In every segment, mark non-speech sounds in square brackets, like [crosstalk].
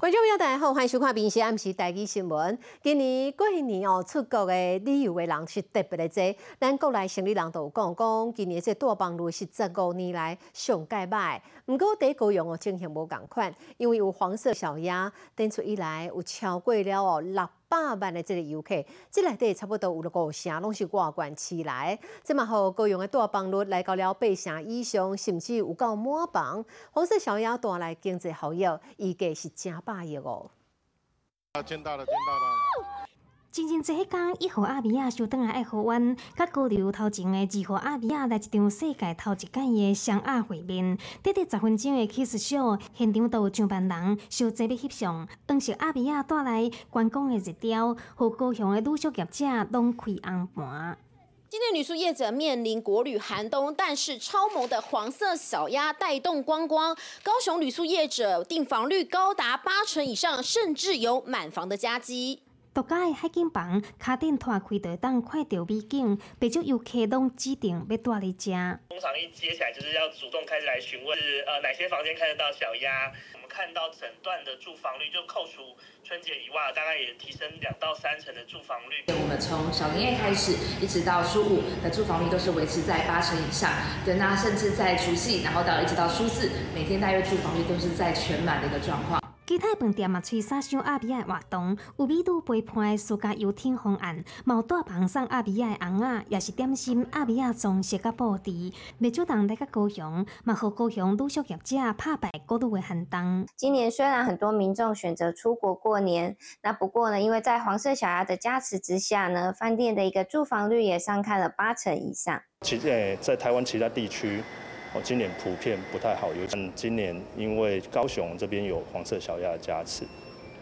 观众朋友大家好，欢迎收看《平时暗时台记新闻》。今年过年哦，出国的旅游的人是特别的多。咱国内生理人都有讲，讲今年这大棒路是十五年来上界歹。不过第一高阳哦，情形无共款，因为有黄色小鸭，登出以来有超过了哦六百万的这个游客，这内底差不多有五成拢是外观起来。这嘛好高雄的大房率来到了八成以上，甚至有到满房。黄色小鸭带来经济效益，预计是正。百亿哦！啊，见到了，见到了。真正这一天，一号阿比亚收登来爱河湾，甲高流头前的二号阿比亚来一场世界头一届的双亚会面。短短十分钟的 kiss show，现场都有上万人小坐要翕相。当时阿比亚带来观光的日调，和高雄的旅宿业者拢开红盘。今年旅宿业者面临国旅寒冬，但是超萌的黄色小鸭带动观光。高雄旅宿业者订房率高达八成以上，甚至有满房的佳绩。独家的海景房，卡顶拖开就当看到美景，不少游客拢指定要住在这。通常一接起来就是要主动开始来询问，是呃哪些房间看得到小鸭。我们看到整段的住房率，就扣除春节以外，大概也提升两到三成的住房率。我们从小年夜开始，一直到初五的住房率都是维持在八成以上。对，那甚至在除夕，然后到一直到初四，每天大约住房率都是在全满的一个状况。其他饭店嘛，吹沙箱阿比亚活动，有米度陪伴的暑假游艇方案，毛大棚送阿比亚的红啊，也是点心阿比亚装饰甲布置，未少人来个高雄，嘛和高雄旅宿业者拍败过度的寒冬。今年虽然很多民众选择出国过年，那不过呢，因为在黄色小鸭的加持之下呢，饭店的一个住房率也上看了八成以上。其诶，在台湾其他地区。哦，今年普遍不太好，尤其今年因为高雄这边有黄色小鸭的加持，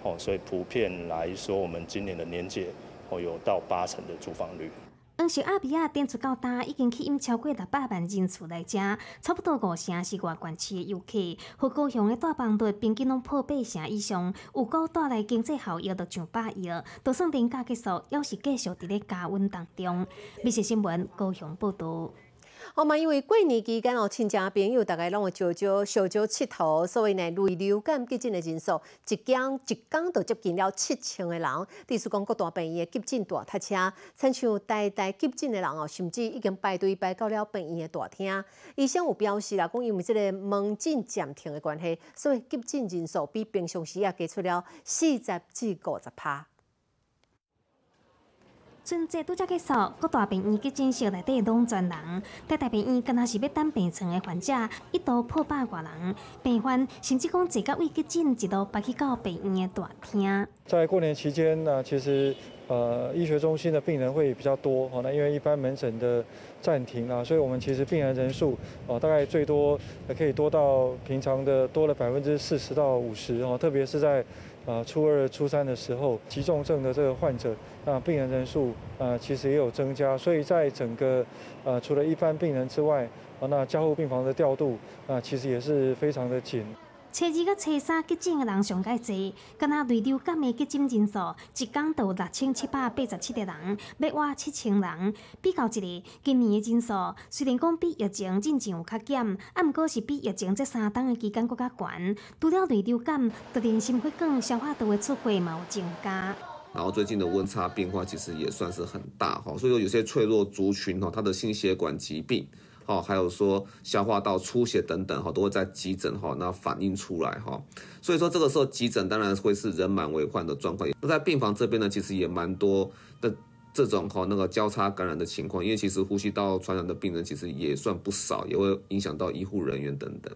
哦，所以普遍来说，我们今年的年节哦有到八成的住房率。当时阿比亚点出到大，已经吸引超过六百万人次来吃，差不多五成是外县市的游客，和高雄的大房率平均拢破八成以上，有够带来经济效益都上百亿，就算年假结束，要是继续伫咧加温当中。美食新闻高雄报道。好嘛，因为过年期间哦，亲戚朋友大概拢会招招小招佚佗，所以呢，累流感急诊的人数一天一天就接近了七千个人。第四讲各大病院的急诊大塞车，亲像代代急诊的人哦，甚至已经排队排到了病院的大厅。医生有表示啦，讲因为这个门诊暂停的关系，所以急诊人数比平常时也加出了四十至五十趴。春节拄则结束，各大病院急诊室内底拢全人，在大病院敢若是要等病床的患者一度破百外人，病患甚至讲坐到位急诊一路排去到病院的大厅。在过年期间呢，其实呃医学中心的病人会比较多，哦，那因为一般门诊的暂停啊，所以我们其实病人人数哦大概最多可以多到平常的多了百分之四十到五十哦，特别是在。呃，初二、初三的时候，急重症的这个患者，那病人人数呃，其实也有增加，所以在整个呃，除了一般病人之外，啊，那加护病房的调度啊，其实也是非常的紧。初二到初三急诊的人上介多，敢若内流感的急诊人数一天有六千七百八十七个人，要挖七千人。比较一个，今年的人数虽然讲比疫情进前有较减，啊，毋过是比疫情这三档的期间搁较悬。除了内流感，突然心血管、消化道的出血嘛有增加。然后最近的温差变化其实也算是很大哈，所以说有些脆弱族群哈，他的心血管疾病。哦，还有说消化道出血等等，哈，都会在急诊哈那反映出来哈。所以说这个时候急诊当然会是人满为患的状况。那在病房这边呢，其实也蛮多的这种哈那个交叉感染的情况，因为其实呼吸道传染的病人其实也算不少，也会影响到医护人员等等。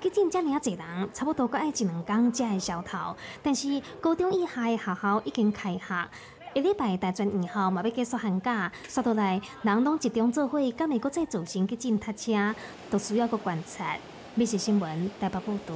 急诊这么济人，差不多搁爱一两天才会消头，但是高中以下的学校已经开学。一礼拜大专以后嘛要结束寒假，刷倒来人拢集中做伙，敢会搁再组成去进塞车，都需要搁观察。美食新闻台北报道。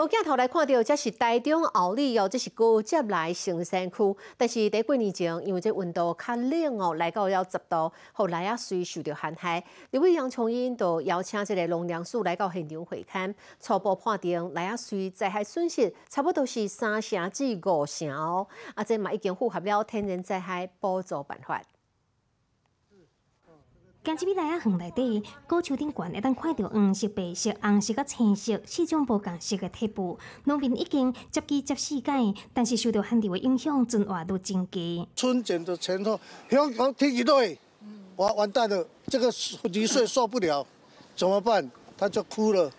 我镜头来看到，这是台中后里哦，这是高接来成山区。但是在过年前，因为这温度较冷哦，来到了十度，后来啊随受到寒害。立委杨琼英就邀请这个农粮署来到现场会勘，初步判定来啊随灾害损失差不多是三成至五成哦。啊，这嘛已经符合了天然灾害补助办法。行入米来啊，园内底高树顶悬会当看到黄色、白色、红色、甲青色四种不同色的铁布。农民已经接机接四届，但是受到旱地的影响，存活率增加。春节的前后，香港天气对，完完蛋了，这个雨水受不了，怎么办？他就哭了，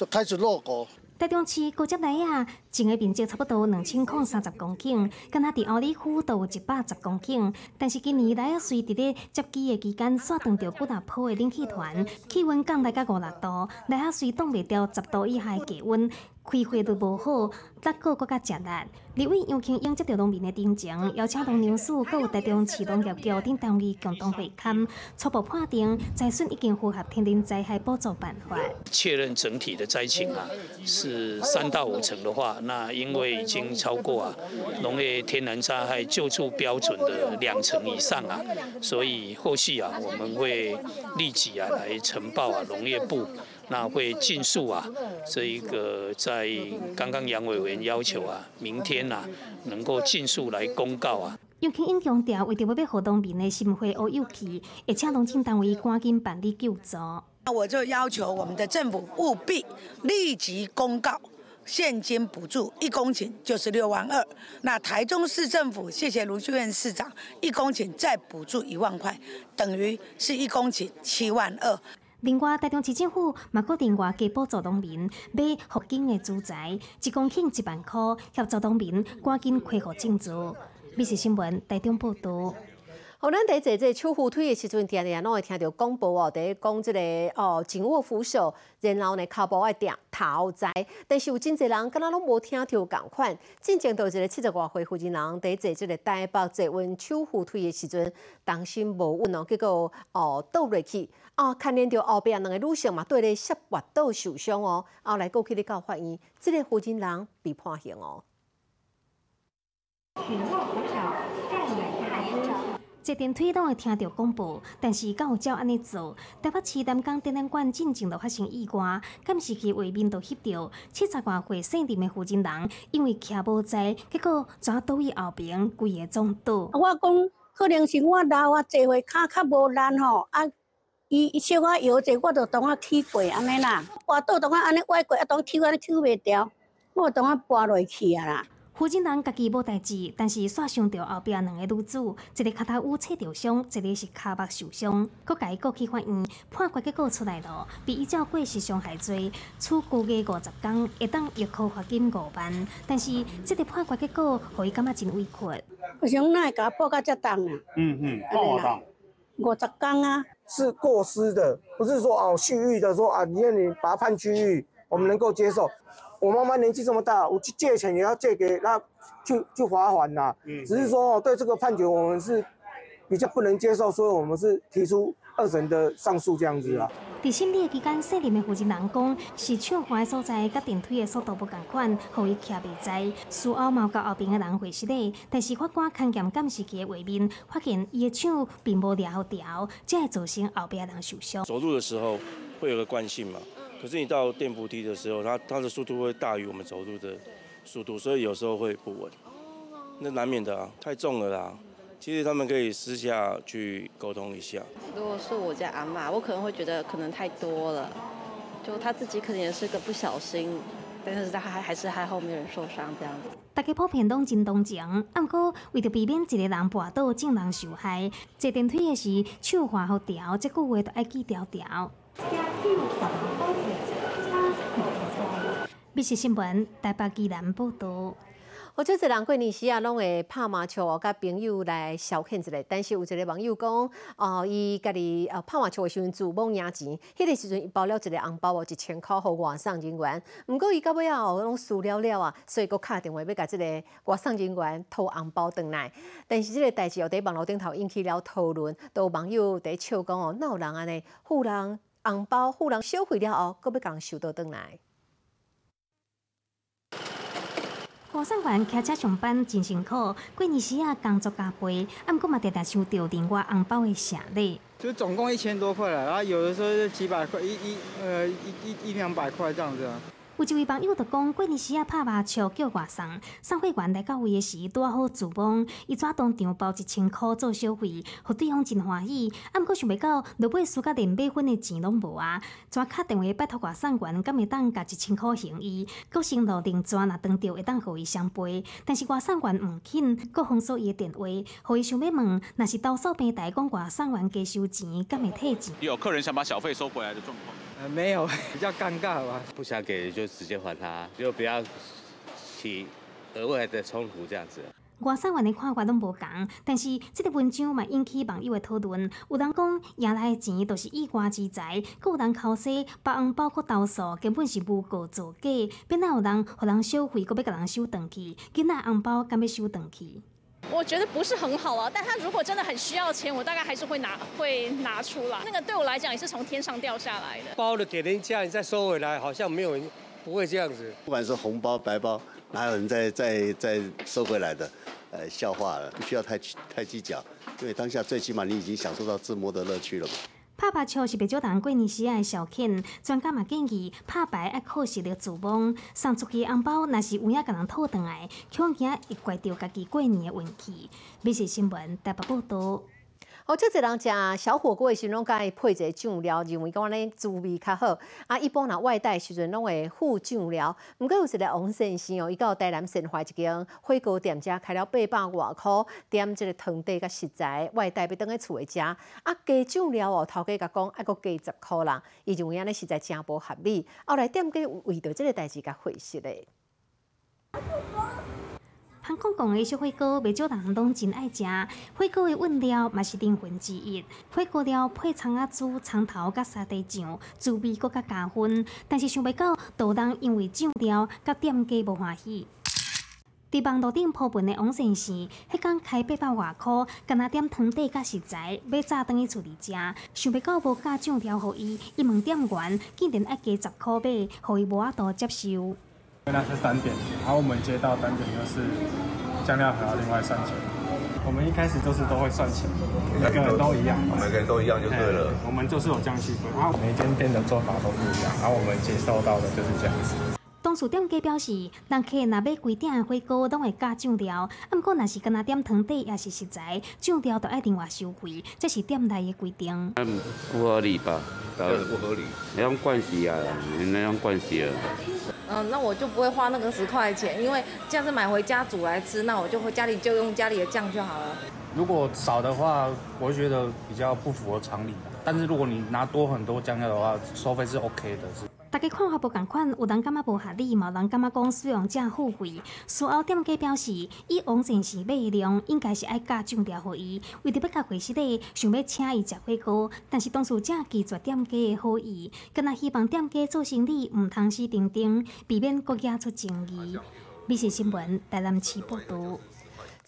就开始落果。台中市高接来啊，整个面积差不多两千零三十公顷，跟他伫奥里区都有一百十公顷。但是今年来啊，随伫咧接机的期间，刷断着古大坡的冷气团，气温降来到五六度，来啊随冻袂掉十度以下的低温。开会都无好，结果更加吃力。立委杨庆英接到农民的定情，邀请农粮署、各有台中市农业局等单位共同会勘，初步判定灾损已经符合天然灾害补助办法。确认整体的灾情啊，是三到五成的话，那因为已经超过啊农业天然灾害救助标准的两成以上啊，所以后续啊我们会立即啊来呈报啊农业部。那会尽速啊，这一个在刚刚杨委员要求啊，明天呐能够尽速来公告啊。尤其应强调，为着要要活动民的心会和有气，而且农政单位赶紧办理救助。那我就要求我们的政府务必立即公告现金补助，一公顷就是六万二。那台中市政府谢谢卢秀燕市长，一公顷再补助一万块，等于是一公顷七万二。另外，台中市政府嘛，固定外加补助农民买福建的住宅，一公顷一万块，协助农民赶紧恢复种植。美食新闻台中报道。好，咱伫坐这手扶梯的时阵，常常拢会听到广播哦，伫讲即个哦，紧握扶手，然后呢，脚步爱点头在。但是有真侪人，敢若拢无听到共款。真正到一个七十外岁妇人人伫坐即个台北坐稳手扶梯的时阵，当心无稳哦，结果哦倒落去，啊，牵连到后边两个女性嘛，对咧膝滑倒受伤哦，后来过去咧到法院，即个妇人人被判刑哦。紧握扶手，坐电梯拢会听到广播，但是敢有照安尼做？台北市南港展览馆进前就发生意外，敢是去画面都翕到七十外岁姓林的负责人，因为徛无在，结果怎倒去后边规个撞倒。我讲可能是我老啊，坐会骹较无力吼，啊，伊伊小可摇者，我就当啊起过安尼啦，滑倒当啊安尼歪过，啊当抽安尼抽袂掉，我当啊跌落去啊啦。负责人家己无代志，但是煞想到后壁两个女子，一个脚头有切着伤，一个是脚目受伤，佮家告去法院，判决结果出来了，比依照过失伤害罪，处拘役五十天，会当预扣罚金五万。但是这个判决结果，互伊感觉真委屈。我想那会甲报到遮重啊？嗯嗯，判多少？五十天啊。是过失的，不是说哦蓄意的说啊，你看你把他判拘役，我们能够接受。我妈妈年纪这么大，我去借钱也要借给那去去罚款呐。嗯，只是说对这个判决我们是比较不能接受，所以我们是提出二审的上诉这样子啊。在审理期间，涉林的负责人讲，是唱花的所在，甲电梯的速度不共款，互伊徛袂在。事后毛到后边的人回失礼，但是法官看见监视器的画面，发现伊的手并无抓好调，才会造成后边的人受伤。走路的时候会有个惯性嘛。可是你到电扶梯的时候，它它的速度会大于我们走路的速度，所以有时候会不稳，那难免的啊，太重了啦。其实他们可以私下去沟通一下。如果是我家阿妈，我可能会觉得可能太多了，就她自己可能也是个不小心，但是她还还是还好没人受伤这样子。大家普遍都真同情，不过为了避免一个人跌倒，竟人受害，坐电梯的时手滑好调，这句话都爱记条条。美食新闻，台北基南报道。好，即一人过年时啊，拢会拍麻将哦，甲朋友来消遣一下。但是有一个网友讲，哦，伊家己呃拍麻将的时阵自摸赢钱，迄个时阵伊包了一个红包哦，一千块互外送人员。毋过伊到尾啊，哦，拢输了了啊，所以佫敲电话要甲即个外送人员偷红包转来。但是即个代志哦，伫网络顶头引起了讨论，都有网友伫笑讲哦，哪有人安尼富人红包，富人消费了后，佫要共收倒转来。高山员骑车上班真辛苦，过年时啊工作加倍，啊，毋过嘛常常收到另外红包的谢礼。就总共一千多块了，然后有的时候就几百块，一一呃一一一两百块这样子啊。有一位网友就讲，过年时啊拍麻将叫外送，送货员来到位的时拄好自帮，伊怎当场包一千块做小费，互对方真欢喜。啊，毋过想袂到落尾输甲连买粉的钱拢无啊！怎敲电话拜托外送员，敢会当甲一千块还伊？佫承诺另怎若当着会当互伊双倍，但是外送员毋肯，佫封锁伊的电话，互伊想要问，若是投诉平台讲外送员加收钱，敢会退钱？有客人想把小费收回来的状况。呃，没有，[laughs] 比较尴尬吧。不想给就直接还他，就不要起额外的冲突这样子。外省人的看法拢无同，但是这个文章嘛引起网友的讨论。有人讲赢来的钱都是意外之财，佫有人口说别红包括投诉根本是诬告造假，变哪有人互人收费，阁要甲人收回去，囡仔红包敢要收回去？我觉得不是很好啊，但他如果真的很需要钱，我大概还是会拿会拿出来。那个对我来讲也是从天上掉下来的。包了给人家，你再收回来，好像没有人不会这样子。不管是红包白包，哪有人再再再收回来的？呃，笑话了，不需要太太计较，因为当下最起码你已经享受到自摸的乐趣了嘛。拍牌笑是被少人过年时爱消遣，专家嘛建议拍牌爱靠实力自帮，送出去红包若是有影甲人讨回来，恐惊会怪掉家己过年的运气。美食新闻台北报道。好，即个人食小火锅的时拢甲伊配一个酱料，认为讲安尼滋味较好。啊，一般若外带时阵拢会附酱料。毋过有一个王先生哦，伊到台南新华一间火锅店家开了八百外箍，点即个汤底甲食材，外带要倒去厝诶食。啊，加酱料哦，头家甲讲啊阁加十箍啦，伊认为安尼实在诚无合理。后来店家为着即个代志甲回释咧。香港讲的小火锅，袂少人拢真爱食。火锅的原料嘛是灵魂之一，火锅料配葱仔煮、葱头甲沙地酱，滋味搁较加分。但是想袂到，多人因为酱料甲店家无欢喜。伫网络顶铺文的王先生，迄天开八百外箍，干那点汤底甲食材，要早倒去厝里食。想袂到无加酱料互伊，伊问店员，竟然爱加十箍买，互伊无法度接受。那是单点，然后我们接到单点就是酱料还要另外算钱。我们一开始就是都会算钱，每个人都一样，每个人都一样就对了。我们就是有这样区分，然后每间店的做法都不一样，然后我们接受到的就是这样子。当事店家表示，人客若买规点的火锅，拢会加酱料。啊，毋过若是干那点汤底也是食材，酱料都爱另外收费，这是店内的规定。嗯，不合理吧？不合理。那种惯习啊，那种惯习啊。嗯，那我就不会花那个十块钱，因为这样子买回家煮来吃，那我就回家里就用家里的酱就好了。如果少的话，我会觉得比较不符合常理。但是如果你拿多很多酱料的话，收费是 OK 的。是。大家看法无共款，有人感觉无合理，有人感觉讲使用者付费。事后店家表示，以王先生买的量，应该是爱加酱料互伊，为着要甲回事的，想要请伊食火锅，但是当事者拒绝店家的好意，更若希望店 [laughs] 家做生意毋通死定定，避免国家出争议。美食新闻台南市报道。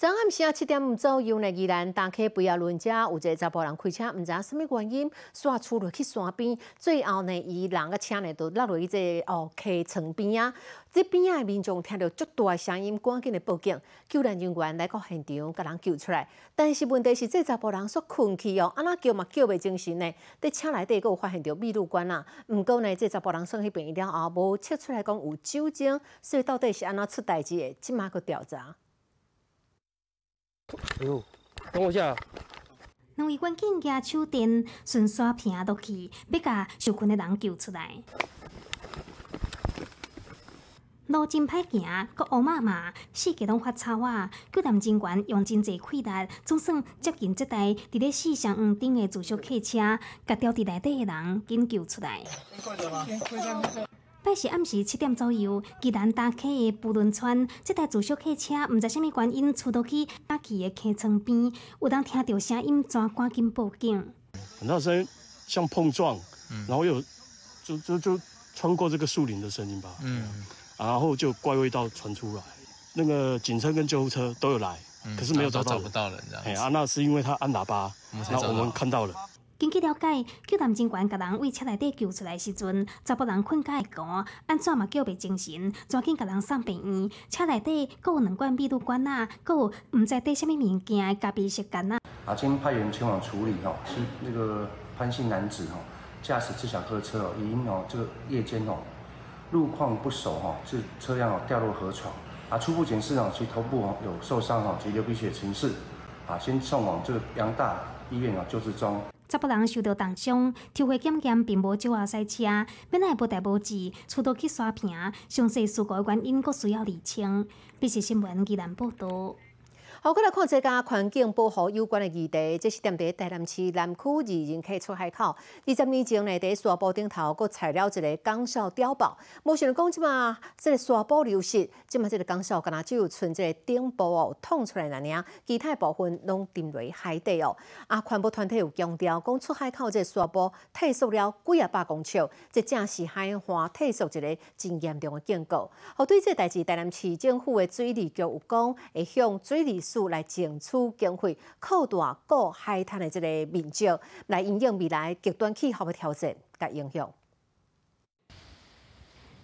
昨暗时啊七点左右呢，宜兰打开不要轮车，有一个查甫人开车，毋知影什么原因，煞出落去山边，最后呢，伊人个车呢，就落落去这哦溪床边啊。这边啊民众听到足大声音，赶紧来报警，救援人员来到现场，甲人救出来。但是问题是，这查甫人煞困去哦，安那叫嘛叫袂精神呢？伫车内底佫有发现到秘鲁管啊。毋过呢，这查甫人送去病院了后，无测出来讲有酒精，所以到底是安怎出代志的？即马佫调查。哎呦，等我一下。两位民警举手电顺刷屏落去，要甲受困的人救出来。路真歹行，搁乌麻麻，四界拢发臭啊！救援人员用真济气力，总算接近这台伫咧四上黄顶的自小客车，甲掉伫内底的人紧救出来。拜四暗时七点左右，宜兰打客的布伦川，这台自小客车毋知虾米原因出到去搭去的客舱边，有人听到声音，怎赶紧报警。很大声，像碰撞，然后有就就就穿过这个树林的声音吧。嗯，然后就怪味道传出来，那个警车跟救护车都有来，可是没有找到找不到人，这样。哎啊，那是因为他按喇叭，那我们看到了。根据了解，救援人员甲人为车内底救出来时阵，查甫人困甲会寒，安怎嘛叫袂精神，赶紧甲人送病院。车内底阁有两罐秘鲁罐啊，阁有毋知底什么物件的咖啡色干啊。啊，今派员前往处理吼，是那个潘姓男子吼，驾驶自小客车哦，因哦这个夜间哦，路况不熟哈，是车辆哦掉落河床。啊，初步检视哦，其头部哦有受伤哈及流鼻血情势，啊，先送往这个杨大医院哦救治中。十八人受到重伤，抽血检验并无酒后赛车，本来无代无志，出到去刷屏，详细事故的原因阁需要厘清。必是新闻依然报道。好，过来看这家环境保护有关的议题，这是踮伫台南市南区二人客出海口。二十年前呢，伫沙坡顶头佫踩了一个港哨碉堡。无想到讲即嘛，这个沙坡流失，即嘛这个港哨敢若只有剩这个顶部哦，捅出来那尔，其他部分拢沉落海底哦。啊，环保团体有强调，讲出海口这沙坡退缩了几啊百公尺，这正是海岸退缩一个真严重的警告。好，对这代志，台南市政府的水利局有讲，会向水利来争取经费，扩大各海滩的这个面积，来应应未来极端气候的挑战甲影响。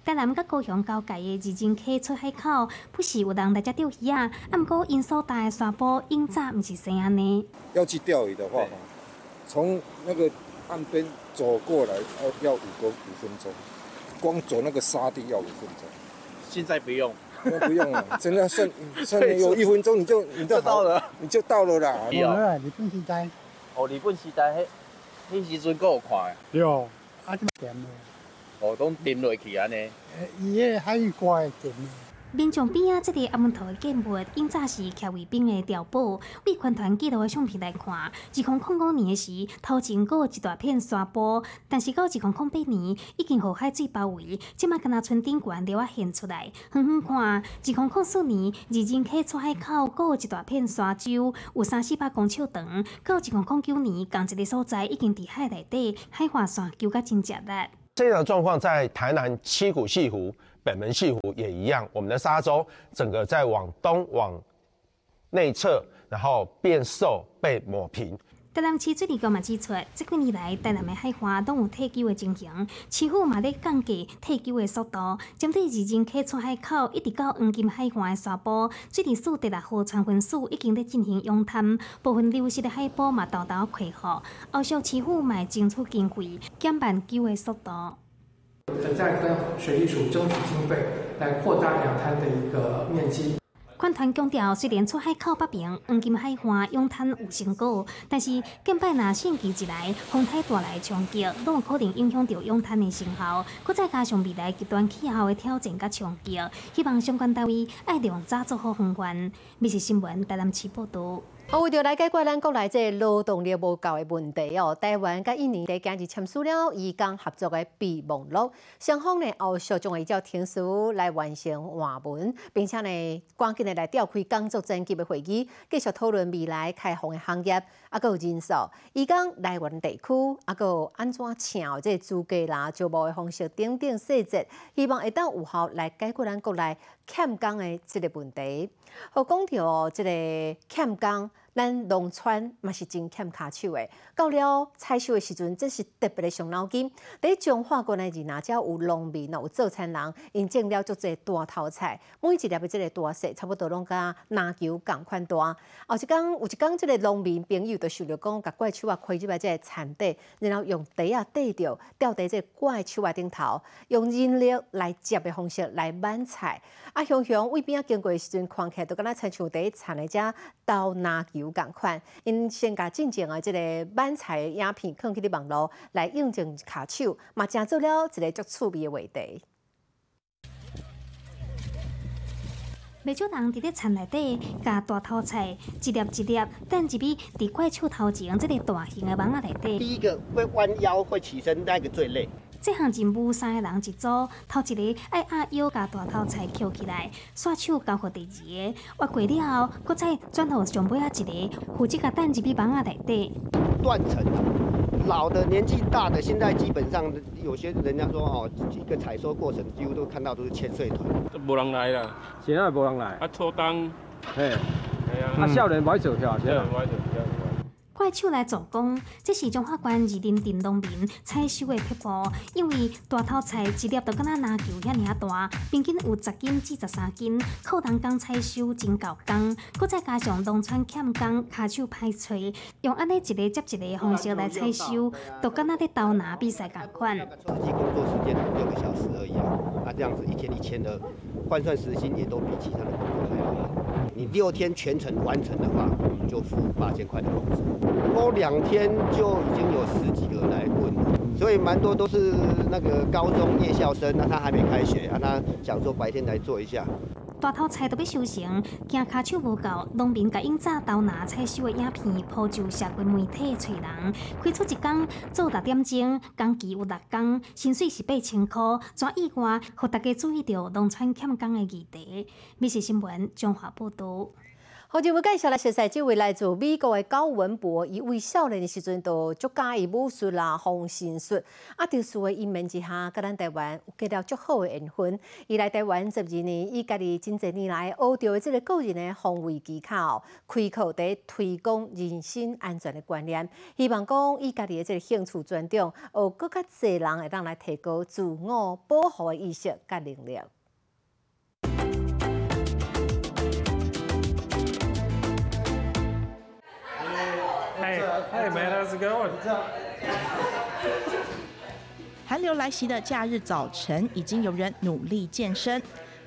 台南甲高雄交界的二金溪出海口，不时有人来遮钓鱼啊。啊，毋过因所带的沙坡，因早毋是生安尼。要去钓鱼的话，从那个岸边走过来要要五个五分钟，光走那个沙地要五分钟。现在不用。那不用了，[laughs] 真的剩剩有一分钟你就你就到了，你就到了啦。[laughs] 有啊，日本时代。哦，日本时代迄迄时阵够有看对哦，啊，就点的。哦，都沉落去安尼。诶，伊迄海鱼怪沉。民众边啊，这个阿门头的建物，因早是徛卫兵的碉堡。为观团记录的相片来看，二零零五年时头前有一大片沙坡，但是到二零零八年已经被海水包围，即马敢若村顶悬了啊现出来。远远看，二零零四年二人溪出海口有一大片沙洲，有三四百公尺长。到二零零九年，同一个所在已经伫海内底，海化线纠甲真热力。这样的状况在台南七股西湖。北门西湖也一样，我们的沙洲整个在往东往内侧，然后变瘦被抹平。台南市水利局嘛指出，这几年来台南的海岸都有退休的情形，市府嘛在降低退休的速度。针对二人开出海口一直到黄金海岸的沙坡，水利署第六号船分署已经在进行涌探，部分流失的海坡嘛豆豆恢复。后续市府嘛争取经费减慢救的速度。在跟水利署争取经费，来扩大两滩的一个面积。款团强调，虽然出海靠北平黄金海岸涌滩有成果，但是近摆若汛期一来，风台大来冲击，都有可能影响到涌滩的成效。再加上未来极端气候的挑战甲冲击，希望相关单位爱量早做好防范。密切新闻，台南市报道。啊，为着来解决咱国内这劳动力无够的问题哦，台湾甲印尼在近日签署了移工合作的备忘录，双方呢后续将会照天书来完成换文，并且呢赶紧的来召开工作层级的会议，继续讨论未来开放的行业，啊，有人数，移工来源地区，啊，有安怎请这资格啦、招募的方式等等细节，希望会当有效来解决咱国内欠工的这个问题。好，讲到这个欠工。咱农村嘛是真欠卡手诶，到了采收的时阵，真是特别的伤脑筋。伫中华国内，哪只有农民有做餐人，因种了足侪大头菜，每一粒的这个大小差不多拢甲篮球共款大。后一工有一工，这个农民朋友就想着讲，甲怪手啊开入来这个田地，然后用袋啊缀着吊在这怪手啊顶头，用人力来接的方式来挽菜。啊，雄雄为边啊经过的时阵，看起来都敢若亲像伫田的遮倒篮球。共款，因先甲进前的即个板材影片放去伫网络来印证卡手，嘛正做了一个足趣味的话题。袂少人伫咧田内底，加大头菜一粒一粒，等一笔伫怪手头前即个大型的网仔内底。第一个会弯腰会起身，那个最累。这项任务三个人一组，头一个爱压腰甲大头菜捡起来，刷手交互第二个，挖过了后，搁再转头上尾啊一个，负责甲等一笔网啊内底。断层，老的年纪大的，现在基本上有些人家说哦，一个采收过程几乎都看到都是千岁团。都无人来啦，现在无人来。啊，初冬，嘿，啊，少年歹做下，现在。怪的手来做工。这是中法官二林陈农民采收的撇步，因为大头菜一粒都敢若篮球遐尔大，平均有十斤至十三斤，靠人工采收真够工，再加上农村欠工，骹手歹找，用安尼一个接一个方式来采收，都敢若在刀拿比赛共款。实际工作时间六个小时而已啊，那这样子一天一千的换算时薪也都比其他的工作还。你六天全程完成的话，就付八千块的工资。过两天就已经有十几个来问了，所以蛮多都是那个高中夜校生，那他还没开学啊，他想说白天来做一下。大头菜都要收成，惊骹手无够，农民甲因早刀拿采收的影片铺就社群媒体找人，开出一工做六点钟，工期有六工，薪水是八千块，怎意外，互大家注意到农村欠工的议题。美食新闻中华报道。好，就要介绍来熟悉这位来自美国的高文博，伊为少年的时阵就足加以武术啦、防身术，啊，特殊的因缘之下，甲咱台湾有结了足好的缘分。伊来台湾十二年，伊家己真侪年来学到的这个个人的防卫技巧，开口在推广人身安全的观念，希望讲伊家己的这个兴趣专长，学更较侪人会当来提高自我保护的意识甲能力。Hey man, how's it going? [laughs] 寒流来袭的假日早晨，已经有人努力健身。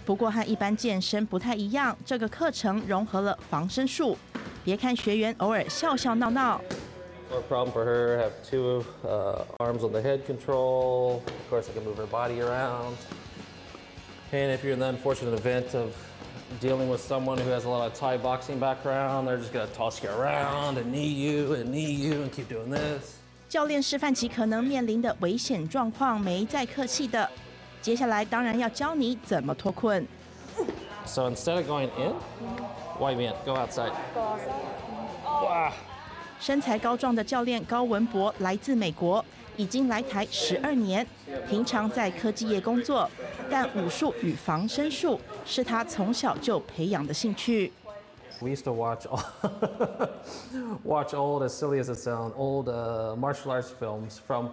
不过和一般健身不太一样，这个课程融合了防身术。别看学员偶尔笑笑闹闹。No problem for her. Have two uh, arms on the head control. Of course, I can move her body around. And if you're in the unfortunate event of dealing with someone who has a lot of Thai boxing background, they're just gonna toss you around and knee you and knee you and keep doing this. 教练示范起可能面临的危险状况，没再客气的。接下来当然要教你怎么脱困。 So instead of going in, why man, go outside. Wow. 身材高壮的教练高文博来自美国，已经来台十二年，平常在科技业工作，但武术与防身术是他从小就培养的兴趣。We used to watch all, watch old, as silly as it sounds, old uh, martial arts films from,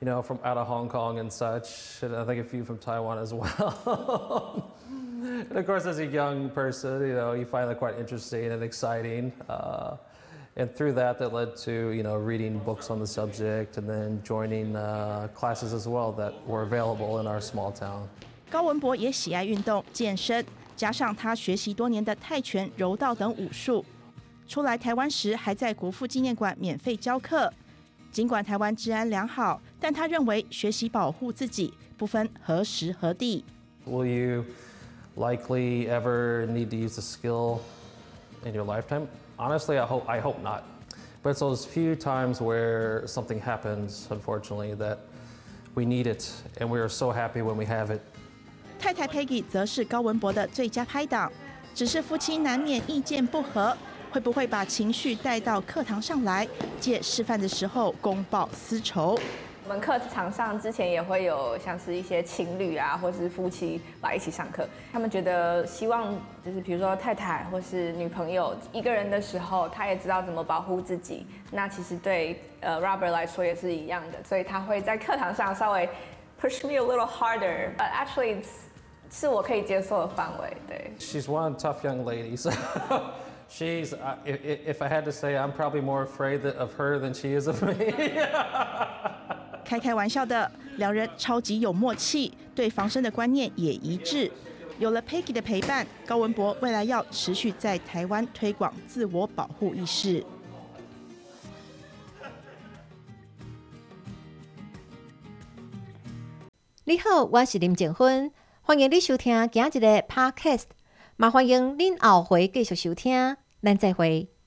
you know, from out of Hong Kong and such, and I think a few from Taiwan as well. and of course, as a young person, you know, you find that quite interesting and exciting. Uh, and through that, that led to, you know, reading books on the subject and then joining uh, classes as well that were available in our small town. 高文博也喜爱运动、健身，加上他学习多年的泰拳、柔道等武术，出来台湾时还在国父纪念馆免费教课。尽管台湾治安良好，但他认为学习保护自己不分何时何地。 Will you likely ever need to use a skill in your lifetime? Honestly, I hope I hope not. But it's those few times where something happens, unfortunately, that we need it, and we are so happy when we have it. 太太 Peggy 则是高文博的最佳拍档，只是夫妻难免意见不合，会不会把情绪带到课堂上来，借示范的时候公报私仇？我们课堂上之前也会有像是一些情侣啊，或是夫妻来一起上课，他们觉得希望就是比如说太太或是女朋友一个人的时候，他也知道怎么保护自己。那其实对呃 Robert 来说也是一样的，所以他会在课堂上稍微 push me a little harder, but actually 是我可以接受的范围。对。She's one tough young lady, so she's. Uh, if, if I had to say, I'm probably more afraid of her than she is of me. 开开玩笑的，两人超级有默契，对防身的观念也一致。有了 Peggy 的陪伴，高文博未来要持续在台湾推广自我保护意识。你好，我是林静芬，欢迎你收听今日的 Podcast，也欢迎您后回继续收听，咱再会。